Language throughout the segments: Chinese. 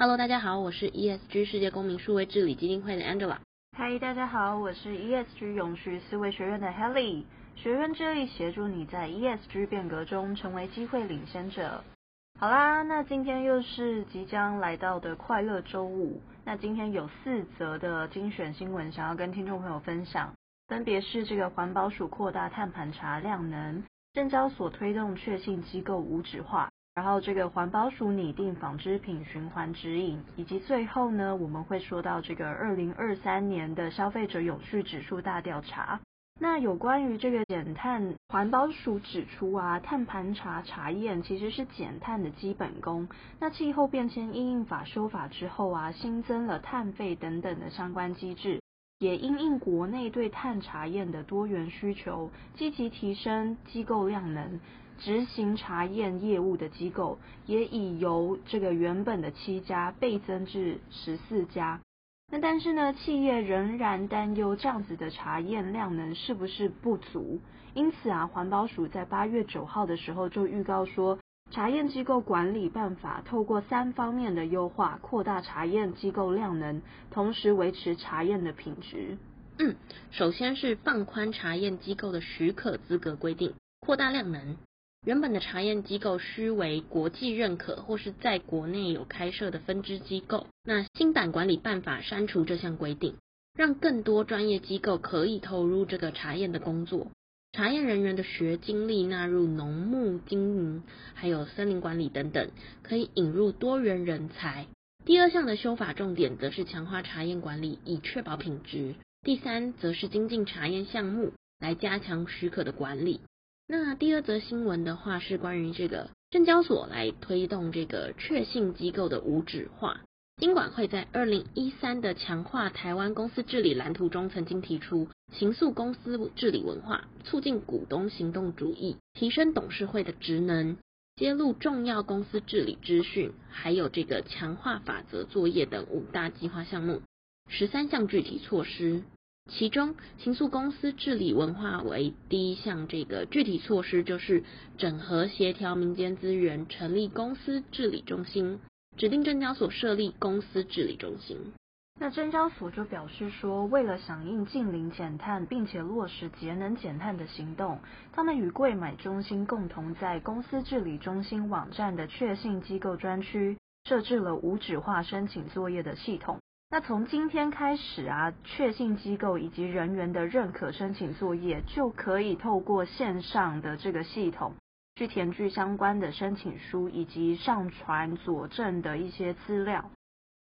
Hello，大家好，我是 ESG 世界公民数位治理基金会的 Angela。Hi，大家好，我是 ESG 永续思维学院的 Helly。学院致力协助你在 ESG 变革中成为机会领先者。好啦，那今天又是即将来到的快乐周五。那今天有四则的精选新闻想要跟听众朋友分享，分别是这个环保署扩大碳盘查量能，证交所推动确信机构无纸化。然后这个环保署拟定纺织品循环指引，以及最后呢，我们会说到这个二零二三年的消费者永续指数大调查。那有关于这个减碳，环保署指出啊，碳盘查查验其实是减碳的基本功。那气候变迁因应法修法之后啊，新增了碳费等等的相关机制，也因应国内对碳查验的多元需求，积极提升机构量能。执行查验业务的机构也已由这个原本的七家倍增至十四家。那但是呢，企业仍然担忧这样子的查验量能是不是不足？因此啊，环保署在八月九号的时候就预告说，查验机构管理办法透过三方面的优化，扩大查验机构量能，同时维持查验的品质。嗯，首先是放宽查验机构的许可资格规定，扩大量能。原本的查验机构需为国际认可或是在国内有开设的分支机构。那新版管理办法删除这项规定，让更多专业机构可以投入这个查验的工作。查验人员的学经历纳入农牧经营，还有森林管理等等，可以引入多元人才。第二项的修法重点则是强化查验管理，以确保品质。第三则是精进查验项目，来加强许可的管理。那第二则新闻的话是关于这个证交所来推动这个确信机构的无纸化。金管会在二零一三的强化台湾公司治理蓝图中曾经提出，形塑公司治理文化，促进股东行动主义，提升董事会的职能，揭露重要公司治理资讯，还有这个强化法则作业等五大计划项目，十三项具体措施。其中，形塑公司治理文化为第一项，这个具体措施就是整合协调民间资源，成立公司治理中心，指定证交所设立公司治理中心。那证交所就表示说，为了响应净零减碳，并且落实节能减碳的行动，他们与柜买中心共同在公司治理中心网站的确信机构专区设置了无纸化申请作业的系统。那从今天开始啊，确信机构以及人员的认可申请作业就可以透过线上的这个系统去填具相关的申请书以及上传佐证的一些资料，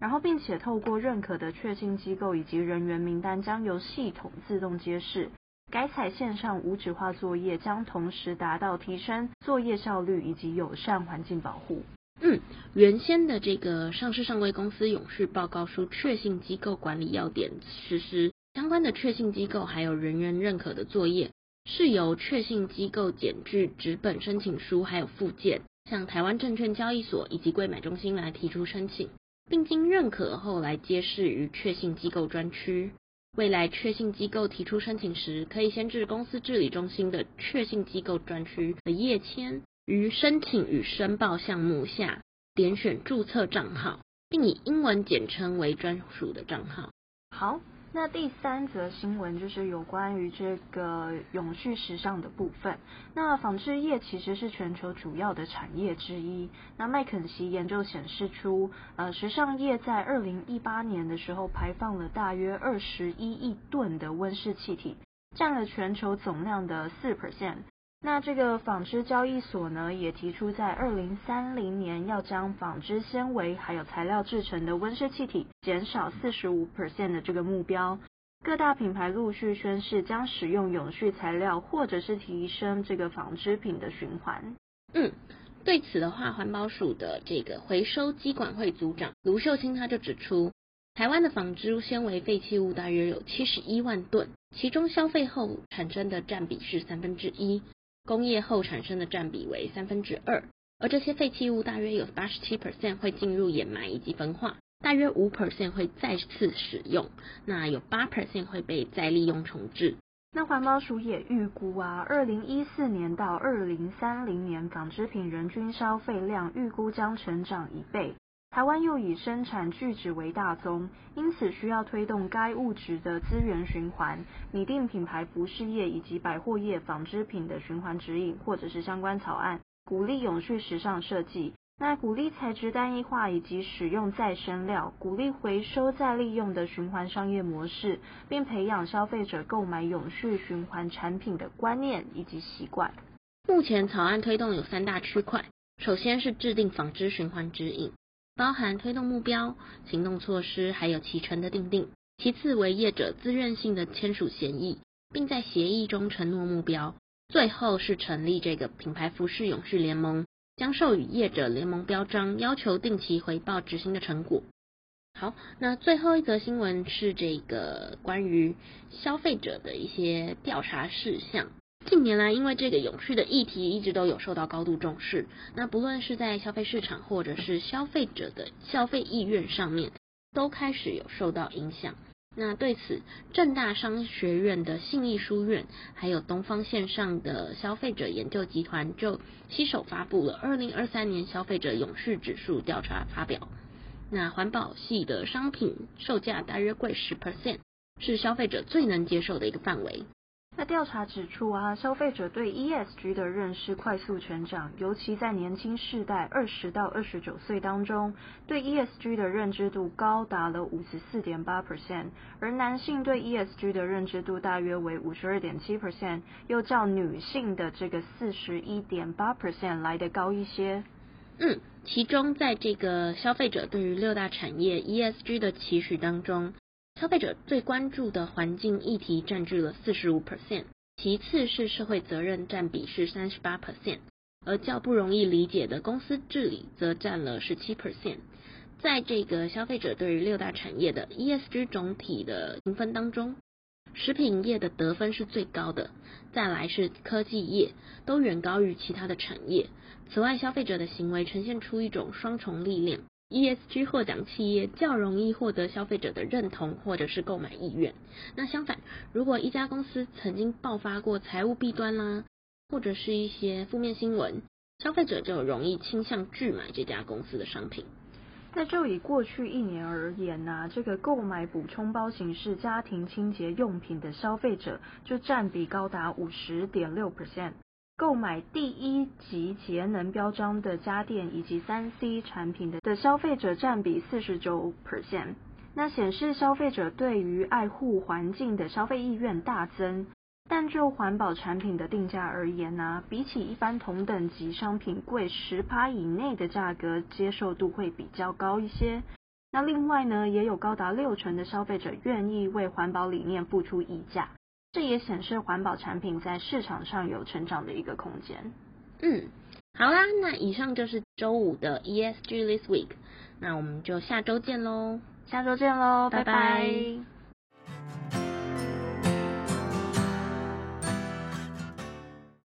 然后并且透过认可的确信机构以及人员名单将由系统自动揭示，改采线上无纸化作业将同时达到提升作业效率以及友善环境保护。嗯，原先的这个上市上柜公司永续报告书确信机构管理要点实施相关的确信机构还有人员认可的作业，是由确信机构检具纸本申请书还有附件，向台湾证券交易所以及柜买中心来提出申请，并经认可后来揭示于确信机构专区。未来确信机构提出申请时，可以先至公司治理中心的确信机构专区的页签。于申请与申报项目下点选注册账号，并以英文简称为专属的账号。好，那第三则新闻就是有关于这个永续时尚的部分。那纺织业其实是全球主要的产业之一。那麦肯锡研究显示出，呃，时尚业在二零一八年的时候排放了大约二十一亿吨的温室气体，占了全球总量的四 percent。那这个纺织交易所呢，也提出在二零三零年要将纺织纤维还有材料制成的温室气体减少四十五 percent 的这个目标。各大品牌陆续宣示将使用永续材料，或者是提升这个纺织品的循环。嗯，对此的话，环保署的这个回收机管会组长卢秀清他就指出，台湾的纺织纤维废弃物大约有七十一万吨，其中消费后产生的占比是三分之一，工业后产生的占比为三分之二。而这些废弃物大约有八十七 percent 会进入掩埋以及焚化，大约五 percent 会再次使用，那有八 percent 会被再利用重制。那环保署也预估啊，二零一四年到二零三零年纺织品人均消费量预估将成长一倍。台湾又以生产聚酯为大宗，因此需要推动该物质的资源循环，拟定品牌服饰业以及百货业纺织品的循环指引，或者是相关草案，鼓励永续时尚设计。那鼓励材质单一化以及使用再生料，鼓励回收再利用的循环商业模式，并培养消费者购买永续循环产品的观念以及习惯。目前草案推动有三大区块，首先是制定纺织循环指引，包含推动目标、行动措施，还有期程的订定；其次为业者自愿性的签署协议，并在协议中承诺目标；最后是成立这个品牌服饰永续联盟。将授予业者联盟标章，要求定期回报执行的成果。好，那最后一则新闻是这个关于消费者的一些调查事项。近年来，因为这个永续的议题一直都有受到高度重视，那不论是在消费市场或者是消费者的消费意愿上面，都开始有受到影响。那对此，正大商学院的信义书院，还有东方线上的消费者研究集团，就携手发布了二零二三年消费者永续指数调查发表。那环保系的商品售价大约贵十 percent，是消费者最能接受的一个范围。那调查指出啊，消费者对 ESG 的认识快速成长，尤其在年轻世代二十到二十九岁当中，对 ESG 的认知度高达了五十四点八 percent，而男性对 ESG 的认知度大约为五十二点七 percent，又较女性的这个四十一点八 percent 来得高一些。嗯，其中在这个消费者对于六大产业 ESG 的期许当中。消费者最关注的环境议题占据了四十五 percent，其次是社会责任占比是三十八 percent，而较不容易理解的公司治理则占了十七 percent。在这个消费者对于六大产业的 ESG 总体的评分当中，食品业的得分是最高的，再来是科技业，都远高于其他的产业。此外，消费者的行为呈现出一种双重力量。ESG 获奖企业较容易获得消费者的认同或者是购买意愿。那相反，如果一家公司曾经爆发过财务弊端啦，或者是一些负面新闻，消费者就容易倾向拒买这家公司的商品。那就以过去一年而言呢、啊，这个购买补充包形式家庭清洁用品的消费者就占比高达五十点六 percent。购买第一级节能标章的家电以及三 C 产品的的消费者占比四十九 percent，那显示消费者对于爱护环境的消费意愿大增。但就环保产品的定价而言呢、比起一般同等级商品贵十趴以内的价格，接受度会比较高一些。那另外呢，也有高达六成的消费者愿意为环保理念付出溢价。这也显示环保产品在市场上有成长的一个空间。嗯，好啦，那以上就是周五的 ESG This Week，那我们就下周见喽，下周见喽，拜拜。拜拜。